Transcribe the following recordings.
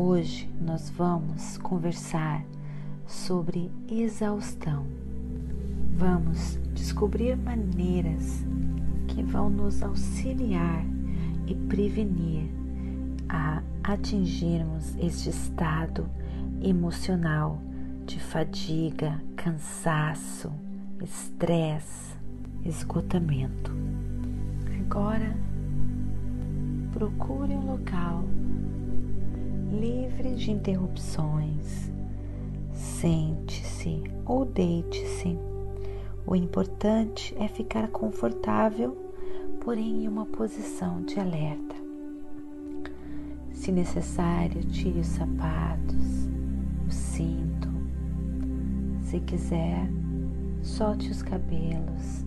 Hoje nós vamos conversar sobre exaustão. Vamos descobrir maneiras que vão nos auxiliar e prevenir a atingirmos este estado emocional de fadiga, cansaço, estresse, esgotamento. Agora, procure um local livre de interrupções. Sente-se ou deite-se. O importante é ficar confortável, porém em uma posição de alerta. Se necessário, tire os sapatos, o cinto. Se quiser, solte os cabelos.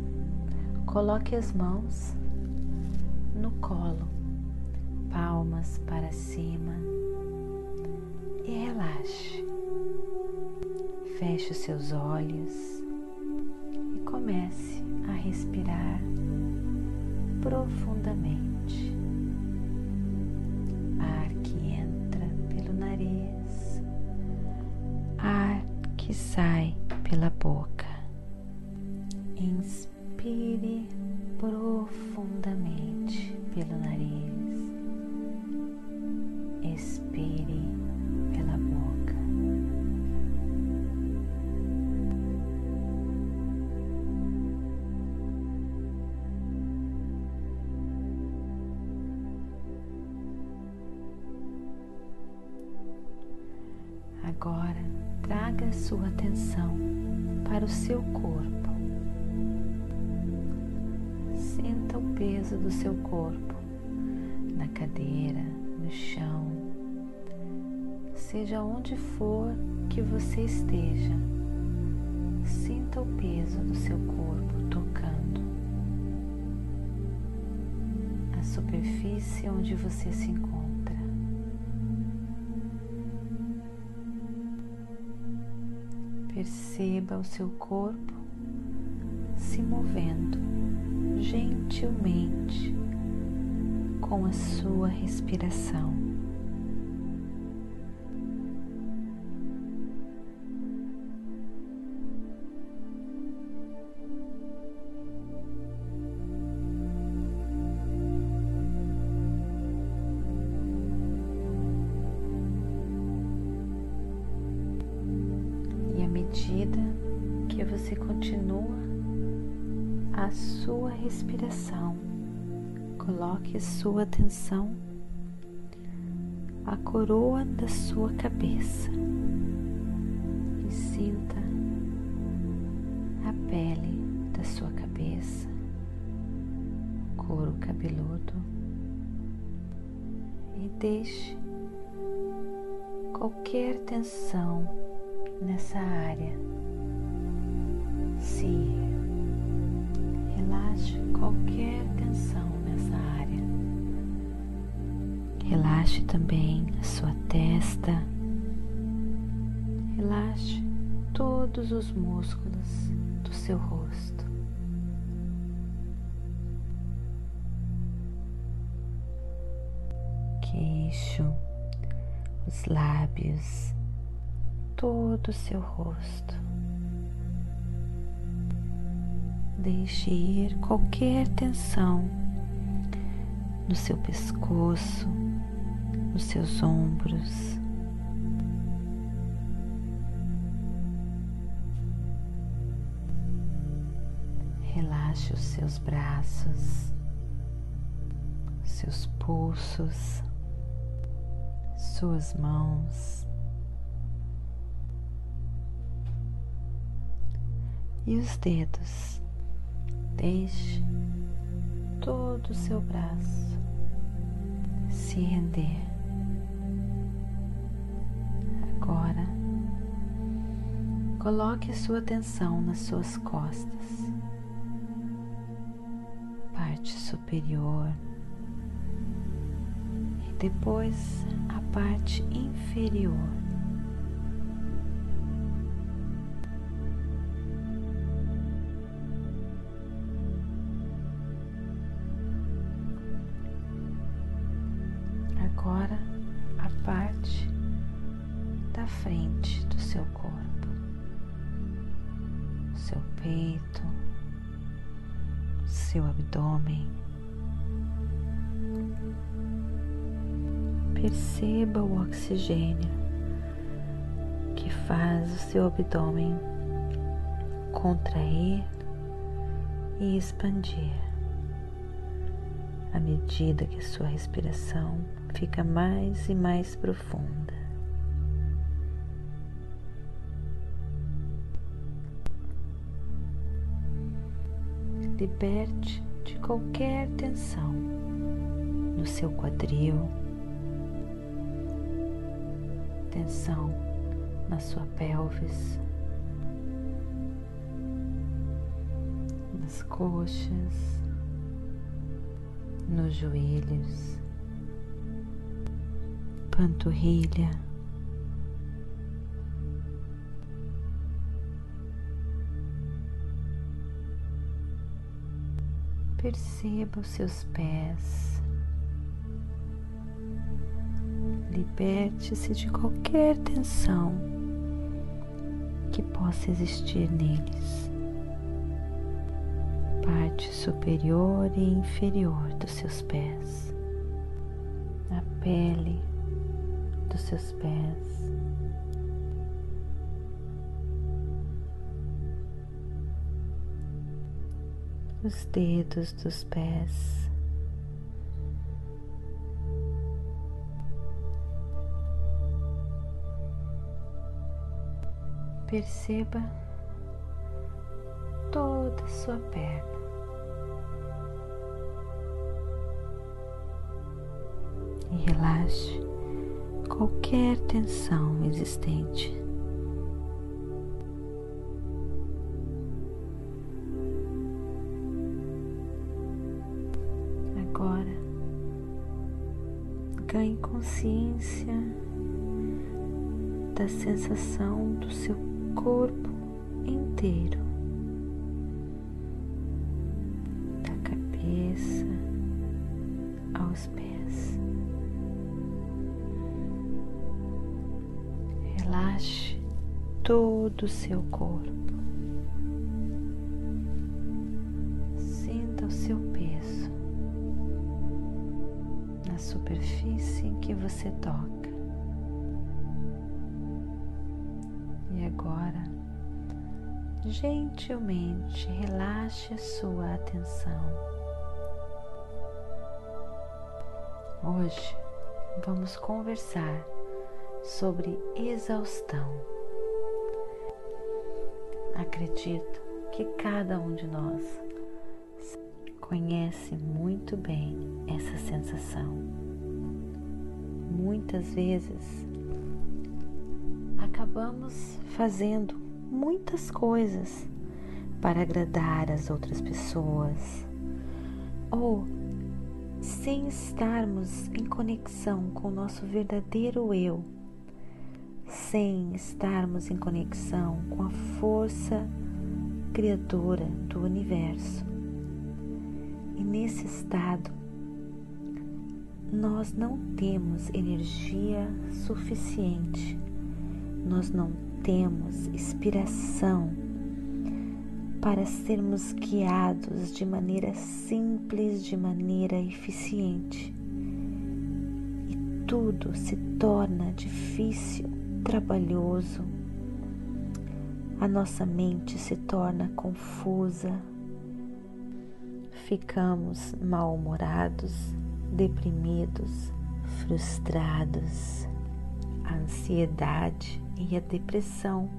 Coloque as mãos no colo, palmas para cima e relaxe. Feche os seus olhos e comece a respirar profundamente. Ar que entra pelo nariz, ar que sai pela boca. Traga sua atenção para o seu corpo. Sinta o peso do seu corpo na cadeira, no chão, seja onde for que você esteja. Sinta o peso do seu corpo tocando a superfície onde você se encontra. Perceba o seu corpo se movendo gentilmente com a sua respiração. Medida que você continua a sua respiração, coloque sua atenção à coroa da sua cabeça e sinta a pele da sua cabeça, couro cabeludo. E deixe qualquer tensão nessa área se. Relaxe qualquer tensão nessa área. Relaxe também a sua testa. Relaxe todos os músculos do seu rosto. Queixo, os lábios, todo o seu rosto. Deixe ir qualquer tensão no seu pescoço, nos seus ombros. Relaxe os seus braços, seus pulsos, suas mãos. E os dedos. Deixe todo o seu braço se render. Agora, coloque sua atenção nas suas costas, parte superior e depois a parte inferior. Agora a parte da frente do seu corpo, seu peito, seu abdômen. Perceba o oxigênio que faz o seu abdômen contrair e expandir à medida que sua respiração fica mais e mais profunda. Liberte de qualquer tensão no seu quadril, tensão na sua pelvis, nas coxas, nos joelhos, panturrilha. Perceba os seus pés. Liberte-se de qualquer tensão que possa existir neles parte superior e inferior dos seus pés, a pele dos seus pés. Os dedos dos pés, perceba toda a sua perna. E relaxe qualquer tensão existente. Agora, ganhe consciência da sensação do seu corpo inteiro. Todo o seu corpo. Sinta o seu peso na superfície em que você toca. E agora, gentilmente relaxe a sua atenção. Hoje vamos conversar sobre exaustão. Acredito que cada um de nós conhece muito bem essa sensação. Muitas vezes acabamos fazendo muitas coisas para agradar as outras pessoas ou sem estarmos em conexão com o nosso verdadeiro eu sem estarmos em conexão com a força criadora do universo. E nesse estado, nós não temos energia suficiente, nós não temos inspiração para sermos guiados de maneira simples, de maneira eficiente. E tudo se torna difícil trabalhoso, a nossa mente se torna confusa, ficamos mal-humorados, deprimidos, frustrados. A ansiedade e a depressão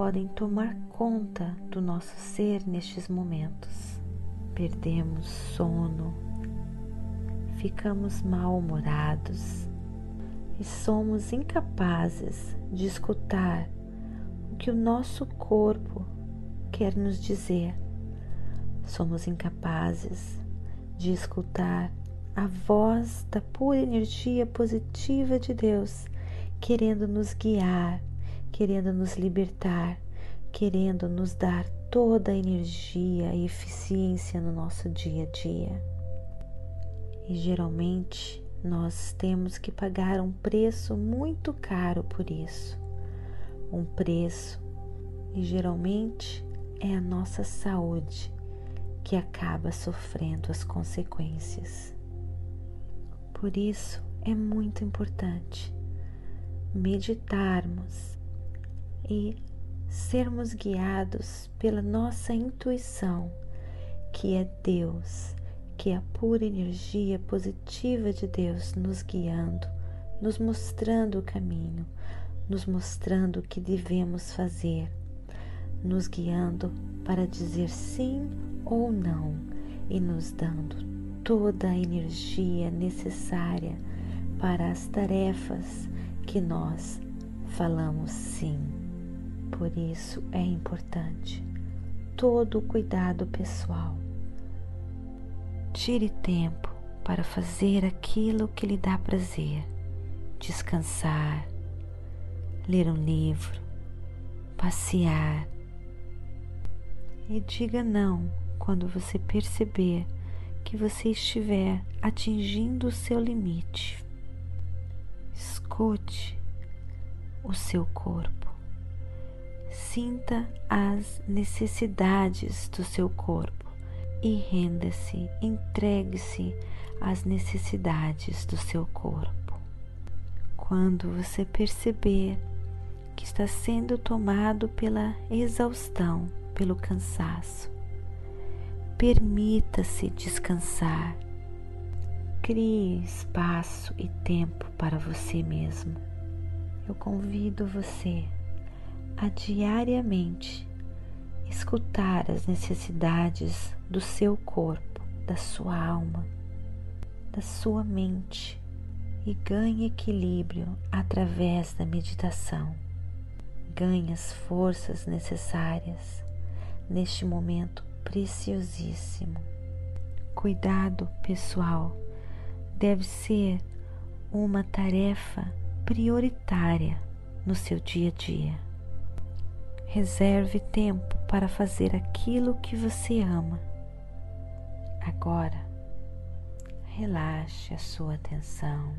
podem tomar conta do nosso ser nestes momentos. Perdemos sono, ficamos mal-humorados, e somos incapazes de escutar o que o nosso corpo quer nos dizer. Somos incapazes de escutar a voz da pura energia positiva de Deus, querendo nos guiar, querendo nos libertar, querendo nos dar toda a energia e eficiência no nosso dia a dia. E geralmente nós temos que pagar um preço muito caro por isso. Um preço, e geralmente é a nossa saúde que acaba sofrendo as consequências. Por isso é muito importante meditarmos e sermos guiados pela nossa intuição, que é Deus, que é a pura energia positiva de Deus nos guiando, nos mostrando o caminho, nos mostrando o que devemos fazer, nos guiando para dizer sim ou não e nos dando toda a energia necessária para as tarefas que nós falamos sim. Por isso é importante todo o cuidado pessoal. Tire tempo para fazer aquilo que lhe dá prazer, descansar, ler um livro, passear. E diga não quando você perceber que você estiver atingindo o seu limite. Escute o seu corpo. Sinta as necessidades do seu corpo e renda-se, entregue-se às necessidades do seu corpo. Quando você perceber que está sendo tomado pela exaustão, pelo cansaço, permita-se descansar. Crie espaço e tempo para você mesmo. Eu convido você a diariamente escutar as necessidades do seu corpo, da sua alma, da sua mente e ganhe equilíbrio através da meditação. Ganhe as forças necessárias neste momento preciosíssimo. Cuidado pessoal deve ser uma tarefa prioritária no seu dia a dia. Reserve tempo para fazer aquilo que você ama. Agora, relaxe a sua atenção.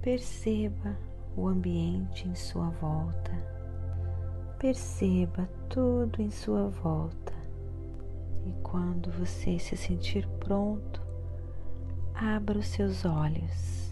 Perceba o ambiente em sua volta. Perceba tudo em sua volta. E quando você se sentir pronto, abra os seus olhos.